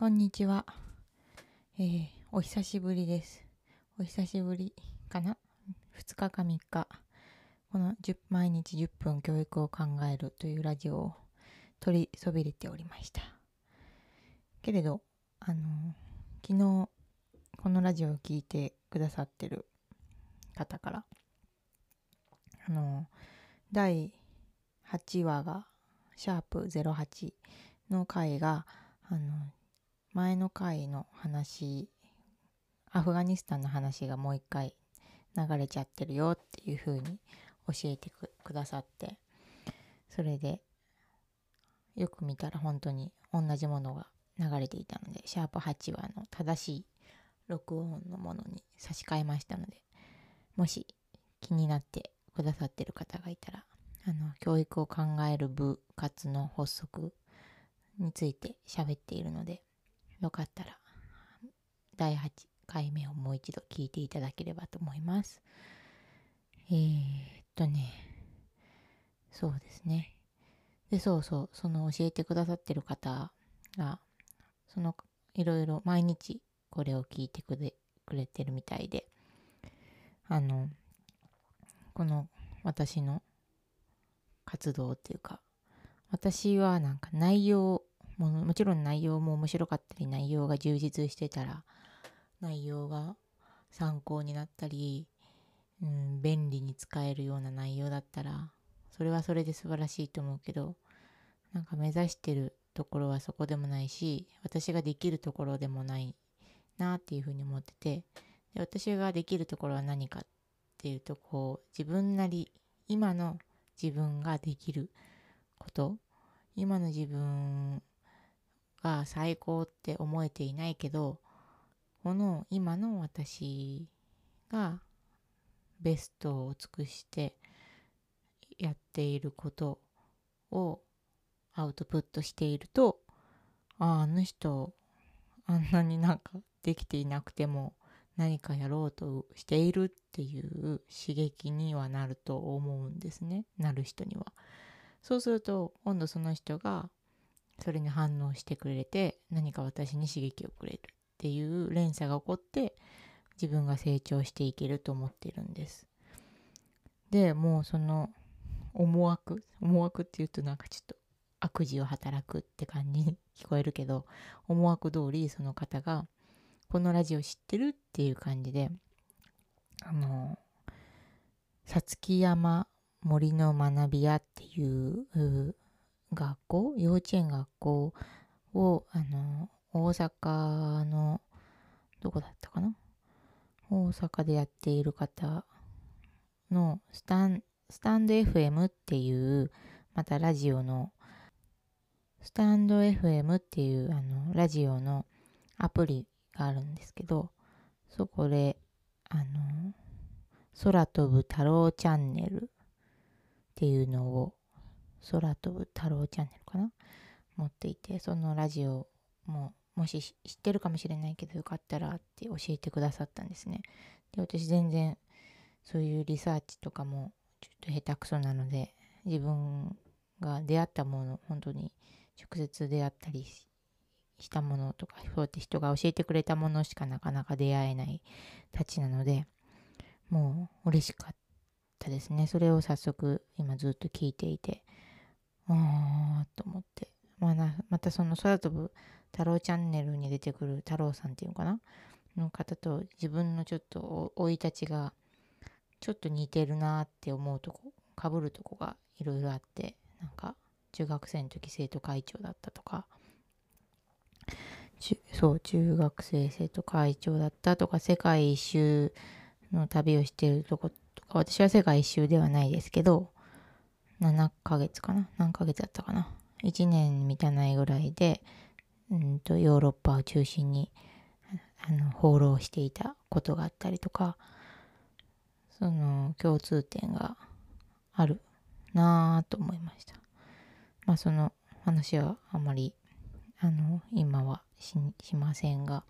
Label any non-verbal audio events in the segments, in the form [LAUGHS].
こんにちは。えー、お久しぶりです。お久しぶりかな ?2 日か3日。この10毎日10分教育を考えるというラジオを取りそびれておりました。けれど、あの昨日このラジオを聞いてくださってる方から、あの第8話が、シャープ08の回が、あの、前の回の話、アフガニスタンの話がもう一回流れちゃってるよっていう風に教えてくださって、それで、よく見たら本当に同じものが流れていたので、シャープ8話の正しい録音のものに差し替えましたので、もし気になってくださってる方がいたら、あの、教育を考える部活の発足について喋っているので、よかったら、第8回目をもう一度聞いていただければと思います。えー、っとね、そうですね。で、そうそう、その教えてくださってる方が、その、いろいろ毎日これを聞いてくれくれてるみたいで、あの、この私の活動っていうか、私はなんか内容も、もちろん内容も面白かったり、内容が充実してたら、内容が参考になったり、うん、便利に使えるような内容だったら、それはそれで素晴らしいと思うけど、なんか目指してるところはそこでもないし、私ができるところでもないなっていうふうに思ってて、で私ができるところは何かっていうと、こう、自分なり、今の自分ができること、今の自分が最高って思えていないけど、この今の私がベストを尽くしてやっていることをアウトプットしていると、ああ、あの人、あんなになんかできていなくても何かやろうとしているっていう刺激にはなると思うんですね。なる人には。そうすると、今度その人がそれに反応してくれて何か私に刺激をくれるっていう連鎖が起こって自分が成長していけると思ってるんです。で、もうその思惑、思惑っていうとなんかちょっと悪事を働くって感じに [LAUGHS] 聞こえるけど、思惑通りその方がこのラジオ知ってるっていう感じで、あの、さつき山森の学び屋っていう学校幼稚園学校を、あの、大阪の、どこだったかな？大阪でやっている方のスタン、スタンド FM っていう、またラジオの、スタンド FM っていうあのラジオのアプリがあるんですけど、そこで、あの、空飛ぶ太郎チャンネルっていうのを、空飛ぶ太郎チャンネルかな？持っていて、そのラジオも、もし知ってるかもしれないけどよかったらって教えてくださったんですね。で、私全然そういうリサーチとかもちょっと下手くそなので、自分が出会ったもの、本当に直接出会ったりしたものとか、そうやって人が教えてくれたものしかなかなか出会えないたちなので、もう嬉しかったですね。それを早速今ずっと聞いていて、あーと思って。まあな、またその空飛ぶ太郎チャンネルに出てくる太郎さんっていうのかな？の方と自分のちょっと生い立ちがちょっと似てるなって思うとこ、かぶるとこがいろいろあって、なんか中学生の時生徒会長だったとか、そう、中学生生徒会長だったとか、世界一周の旅をしてるとことか、私は世界一周ではないですけど、7ヶ月かな？何ヶ月だったかな ?1 年満たないぐらいで、うんと、ヨーロッパを中心に、あの、放浪していたことがあったりとか、その共通点があるなぁと思いました。まあその話はあまり、あの、今はししませんが、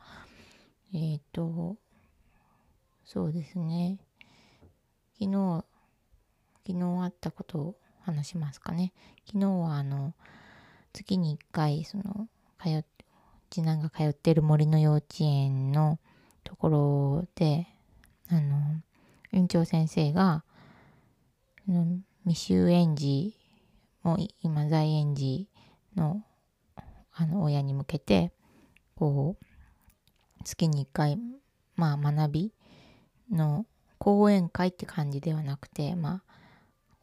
えっ、ー、と、そうですね。昨日、昨日あったことを話しますかね。昨日はあの、月に1回、その、通っ、次男が通ってる森の幼稚園のところであの園長先生が未就園児も今在園児のあの親に向けてこう月に1回まあ学びの講演会って感じではなくてまあ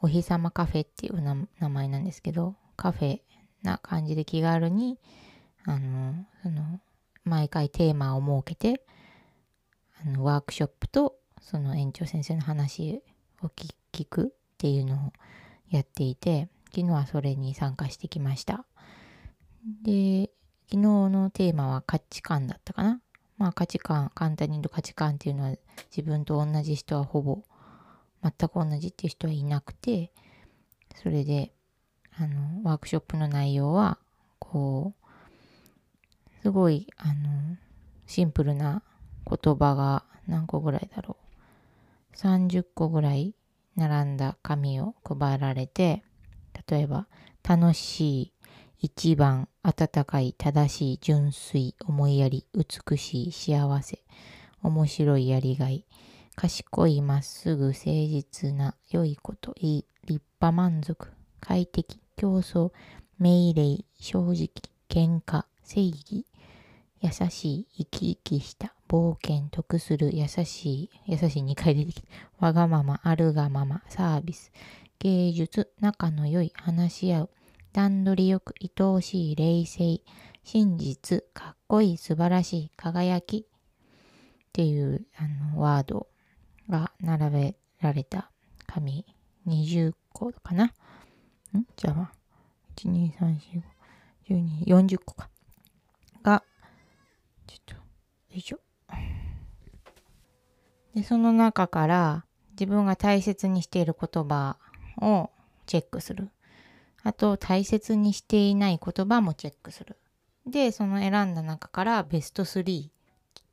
お日様カフェっていう名前なんですけどカフェな感じで気軽にあのその毎回テーマを設けてあのワークショップとその園長先生の話を聞くっていうのをやっていて昨日はそれに参加してきました。で昨日のテーマは価値観だったかな。まあ価値観簡単に言うと価値観っていうのは自分と同じ人はほぼ全く同じっていう人はいなくてそれであのワークショップの内容はこうすごいあのシンプルな言葉が何個ぐらいだろう。30個ぐらい並んだ紙を配られて例えば楽しい一番温かい正しい純粋思いやり美しい幸せ面白いやりがい賢いまっすぐ誠実な良いこといい立派満足快適競争命令正直喧嘩正義優しい生き生きした冒険得する優しい優しい2回出てきた。[LAUGHS] わがままあるがままサービス。芸術仲の良い話し合う。段取りよく愛おしい冷静。真実かっこいい素晴らしい輝き。っていうあのワード。が並べられた紙20個かな？ん？じゃあ、1、2、3、4、5、12、40個か。が、ちょっと、よいしょ。で、その中から自分が大切にしている言葉をチェックする。あと、大切にしていない言葉もチェックする。で、その選んだ中からベスト3、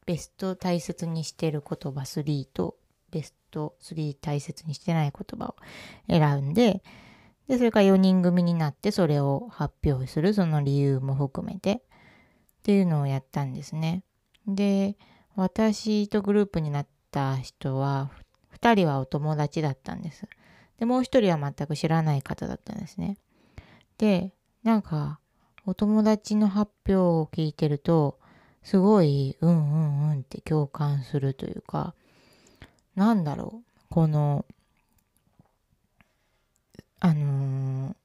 ベスト大切にしている言葉3とベスト3大切にしてない言葉を選んで、で、それから4人組になってそれを発表する、その理由も含めてっていうのをやったんですね。で、私とグループになった人は、2人はお友達だったんです。で、もう1人は全く知らない方だったんですね。で、なんか、お友達の発表を聞いてると、すごい、うんうんうんって共感するというか、なんだろう、この、あの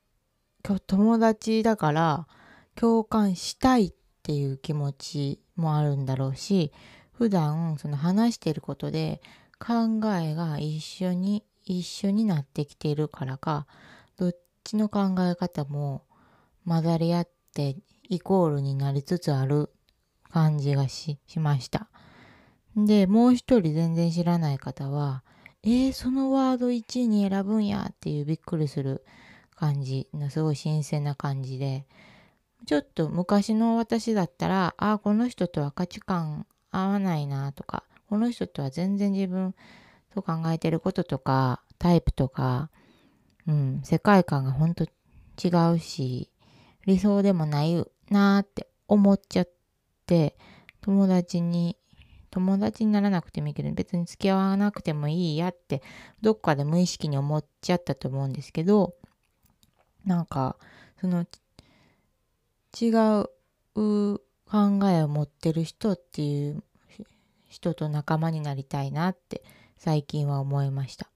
ー、友達だから共感したいっていう気持ちもあるんだろうし、普段その話してることで考えが一緒に一緒になってきているからか、どっちの考え方も混ざり合ってイコールになりつつある感じがしました。で、もう一人全然知らない方は、えー、そのワード1位に選ぶんやっていうびっくりする感じのすごい新鮮な感じで、ちょっと昔の私だったら、ああ、この人とは価値観合わないなとか、この人とは全然自分と考えてることとか、タイプとか、うん、世界観がほんと違うし、理想でもないなって思っちゃって、友達に友達にならなくてもいいけど、別に付き合わなくてもいいやって、どっかで無意識に思っちゃったと思うんですけど、なんか、その、違う考えを持ってる人っていう人と仲間になりたいなって最近は思いました。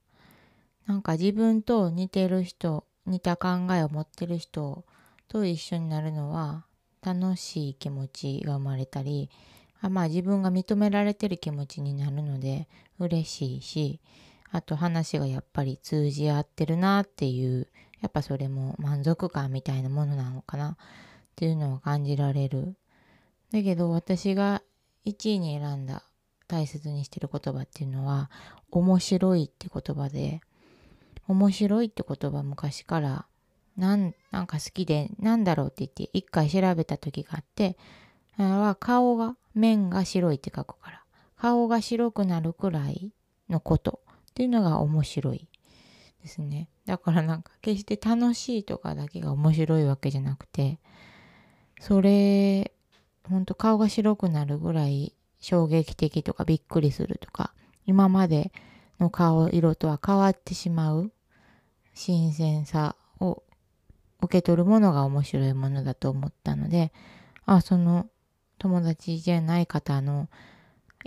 なんか自分と似てる人、似た考えを持ってる人と一緒になるのは楽しい気持ちが生まれたり、あまあ自分が認められてる気持ちになるので嬉しいし、あと話がやっぱり通じ合ってるなっていう、やっぱそれも満足感みたいなものなのかなっていうのを感じられる。だけど私が1位に選んだ大切にしてる言葉っていうのは面白いって言葉で面白いって言葉昔からなんなんか好きでなんだろうって言って一回調べた時があっては顔が面が白いって書くから、顔が白くなるくらいのことっていうのが面白いですね。だからなん。か決して楽しいとかだけが面白いわけじゃなくて、それほん。と顔が白くなるぐらい衝撃的とかびっくりするとか今までの顔色とは変わってしまう新鮮さを受け取るものが面白いものだと思ったのであその友達じゃない方の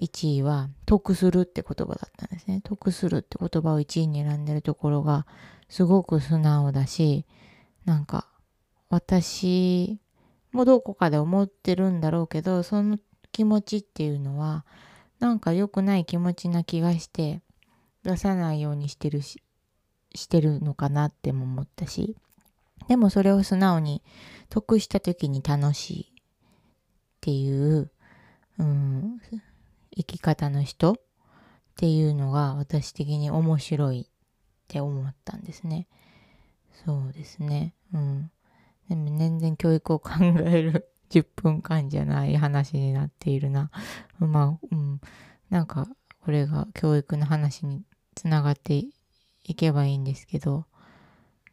1位は得するって言葉だったんですね。得するって言葉を1位に選んでるところがすごく素直だしなんか私もどこかで思ってるんだろうけどその気持ちっていうのはなんか良くない気持ちな気がして出さないようにしてるししてるのかなっても思ったしでもそれを素直に得した時に楽しいっていう、うん、生き方の人っていうのが私的に面白いって思ったんですね。そうですね。うん。でも全然教育を考える [LAUGHS] 10分間じゃない話になっているな。まあ、うん。なんか、これが教育の話につながっていけばいいんですけど、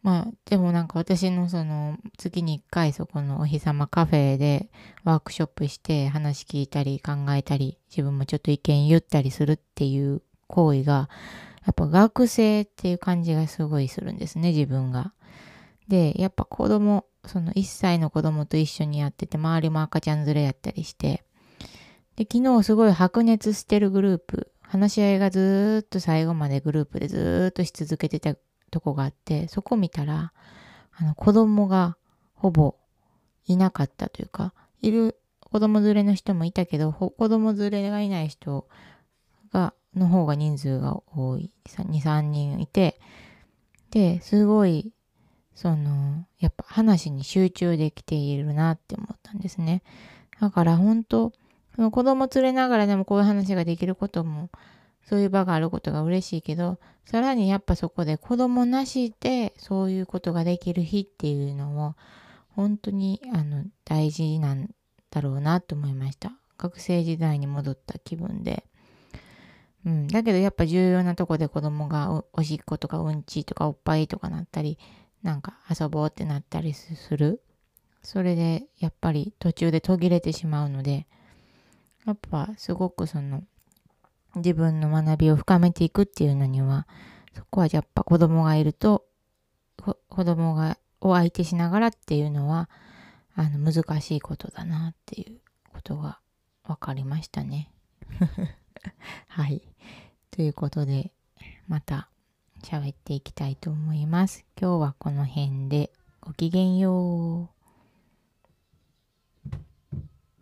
まあ、でもなんか私のその、月に1回そこのお日様カフェでワークショップして話聞いたり考えたり、自分もちょっと意見言ったりするっていう行為が、やっぱ学生っていう感じがすごいするんですね、自分が。で、やっぱ子供、その1歳の子供と一緒にやってて、周りも赤ちゃん連れやったりして、で、昨日すごい白熱してるグループ、話し合いがずっと最後までグループでずっとし続けてたとこがあって、そこ見たら、あの子供がほぼいなかったというか、いる子供連れの人もいたけど、子供連れがいない人が、の方が人数が多い。2、3人いて、で、すごいその、やっぱ話に集中できているなって思ったんですね。だから本当、子供連れながらでもこういう話ができることも、そういう場があることが嬉しいけど、さらにやっぱそこで子供なしでそういうことができる日っていうのを、本当にあの大事なんだろうなと思いました。学生時代に戻った気分で。うん。だけどやっぱ重要なとこで子供がおしっことかうんちとかおっぱいとかなったり、なんか遊ぼうってなったりする。それでやっぱり途中で途切れてしまうので、やっぱすごくその自分の学びを深めていくっていうのには、そこはやっぱ子供がいると、子供がを相手しながらっていうのは、あの難しいことだなっていうことが分かりましたね。[LAUGHS] はい。ということで、また喋っていきたいと思います。今日はこの辺でごきげんよう。